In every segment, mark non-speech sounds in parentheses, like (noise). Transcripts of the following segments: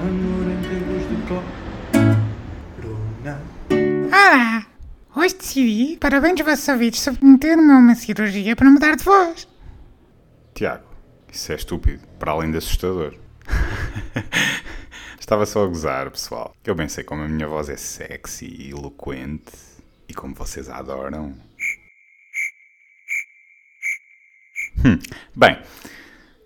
Amor em tempos de corona. Olá! Hoje decidi, para bem dos vossos ouvidos, submeter-me a uma cirurgia para mudar de voz. Tiago, isso é estúpido, para além de assustador. (laughs) Estava só a gozar, pessoal. Eu bem sei como a minha voz é sexy e eloquente e como vocês a adoram. Hum, bem,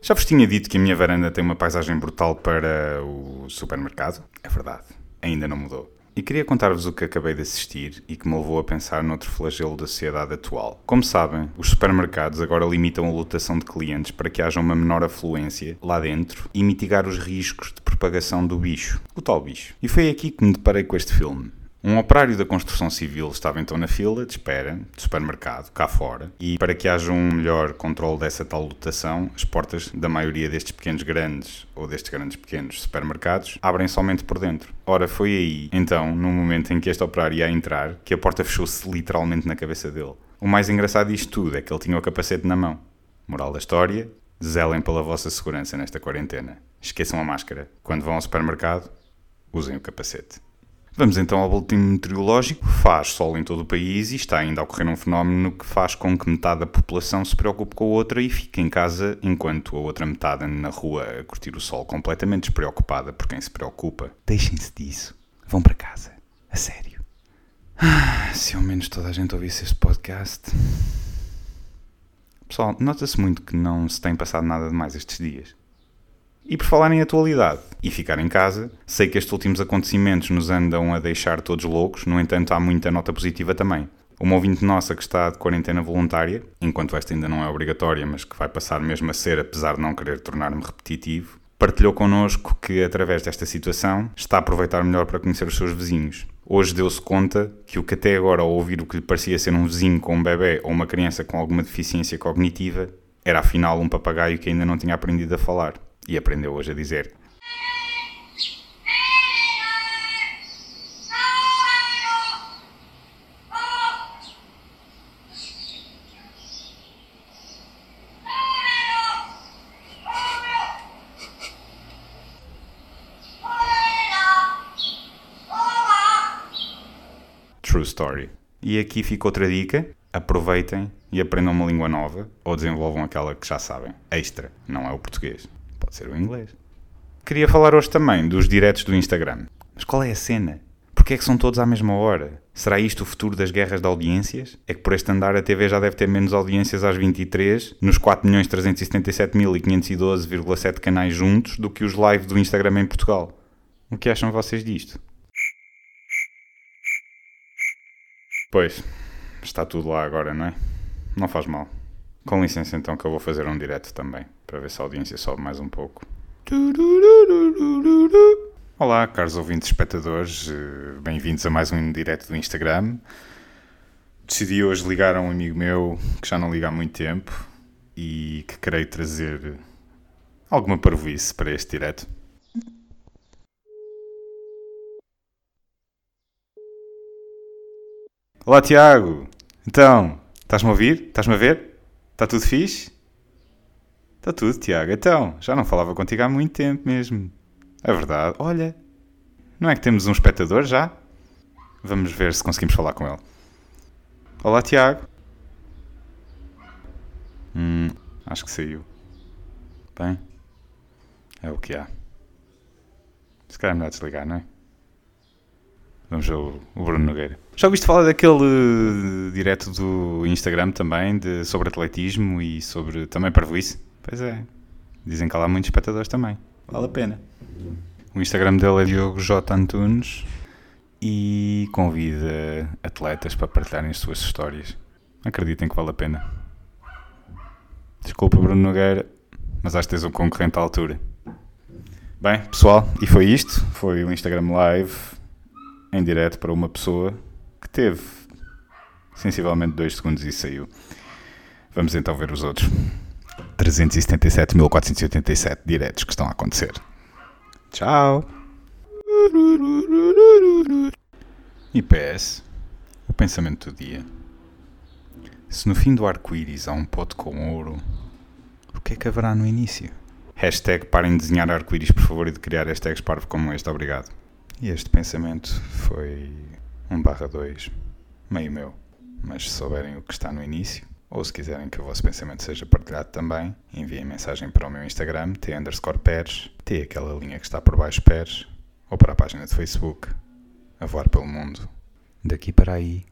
já vos tinha dito que a minha varanda tem uma paisagem brutal para o supermercado? É verdade, ainda não mudou. E queria contar-vos o que acabei de assistir e que me levou a pensar noutro flagelo da sociedade atual. Como sabem, os supermercados agora limitam a lotação de clientes para que haja uma menor afluência lá dentro e mitigar os riscos de propagação do bicho, o tal bicho. E foi aqui que me deparei com este filme. Um operário da construção civil estava então na fila de espera do supermercado, cá fora, e para que haja um melhor controle dessa tal lotação, as portas da maioria destes pequenos grandes ou destes grandes pequenos supermercados abrem somente por dentro. Ora, foi aí, então, no momento em que este operário ia entrar, que a porta fechou-se literalmente na cabeça dele. O mais engraçado disto tudo é que ele tinha o capacete na mão. Moral da história: zelem pela vossa segurança nesta quarentena. Esqueçam a máscara. Quando vão ao supermercado, usem o capacete. Vamos então ao boletim meteorológico. Faz sol em todo o país e está ainda a ocorrer um fenómeno que faz com que metade da população se preocupe com a outra e fique em casa, enquanto a outra metade anda na rua a curtir o sol completamente despreocupada por quem se preocupa. Deixem-se disso. Vão para casa. A sério. Ah, se ao menos toda a gente ouvisse este podcast. Pessoal, nota-se muito que não se tem passado nada de mais estes dias. E por falar em atualidade e ficar em casa, sei que estes últimos acontecimentos nos andam a deixar todos loucos, no entanto, há muita nota positiva também. Uma ouvinte nossa que está de quarentena voluntária, enquanto esta ainda não é obrigatória, mas que vai passar mesmo a ser, apesar de não querer tornar-me repetitivo, partilhou connosco que, através desta situação, está a aproveitar melhor para conhecer os seus vizinhos. Hoje deu-se conta que o que até agora, ao ouvir o que lhe parecia ser um vizinho com um bebê ou uma criança com alguma deficiência cognitiva, era afinal um papagaio que ainda não tinha aprendido a falar. E aprendeu hoje a dizer: True Story. E aqui fica outra dica: aproveitem e aprendam uma língua nova ou desenvolvam aquela que já sabem. Extra, não é o português, pode ser o inglês. Queria falar hoje também dos diretos do Instagram. Mas qual é a cena? Porquê é que são todos à mesma hora? Será isto o futuro das guerras de audiências? É que por este andar a TV já deve ter menos audiências às 23, nos 4.377.512,7 canais juntos, do que os live do Instagram em Portugal. O que acham vocês disto? Pois, está tudo lá agora, não é? Não faz mal. Com licença então que eu vou fazer um direto também, para ver se a audiência sobe mais um pouco. Olá, caros ouvintes espectadores, eh, bem-vindos a mais um direto do Instagram. Decidi hoje ligar a um amigo meu que já não liga há muito tempo e que querei trazer alguma parvoíce para este direto. Olá Tiago, então, estás-me a ouvir? Estás-me a ver? Está tudo fixe? Está tudo, Tiago. Então, já não falava contigo há muito tempo mesmo. É verdade. Olha, não é que temos um espectador já? Vamos ver se conseguimos falar com ele. Olá, Tiago. Hum, acho que saiu. Bem, é o que há. Se calhar é melhor desligar, não é? Vamos ver o, Bruno Nogueira. Já ouviste falar daquele uh, direto do Instagram também, de, sobre atletismo e sobre também parvoíce? Pois é. Dizem que há lá muitos espectadores também. Vale a pena. O Instagram dele é Diogo J. Antunes e convida atletas para partilharem as suas histórias. Acreditem que vale a pena. Desculpa, Bruno Nogueira, mas acho que tens um concorrente à altura. Bem, pessoal, e foi isto. Foi o Instagram Live em direto para uma pessoa que teve sensivelmente 2 segundos e saiu. Vamos então ver os outros. 377.487 diretos que estão a acontecer. Tchau! E PS, o pensamento do dia. Se no fim do arco-íris há um pote com ouro, o que é que haverá no início? Hashtag parem de desenhar arco-íris, por favor, e de criar hashtags parvo como este, obrigado. E este pensamento foi um barra 2, meio meu. Mas se souberem o que está no início, ou se quiserem que o vosso pensamento seja partilhado também, enviem mensagem para o meu Instagram, t underscore pers, t aquela linha que está por baixo pers, ou para a página de Facebook, a voar pelo mundo. Daqui para aí,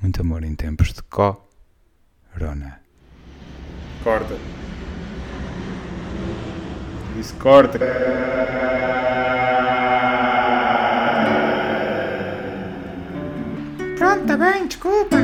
muito amor em tempos de corona. Corta. Disse corta. Pronto, tá bem, desculpa.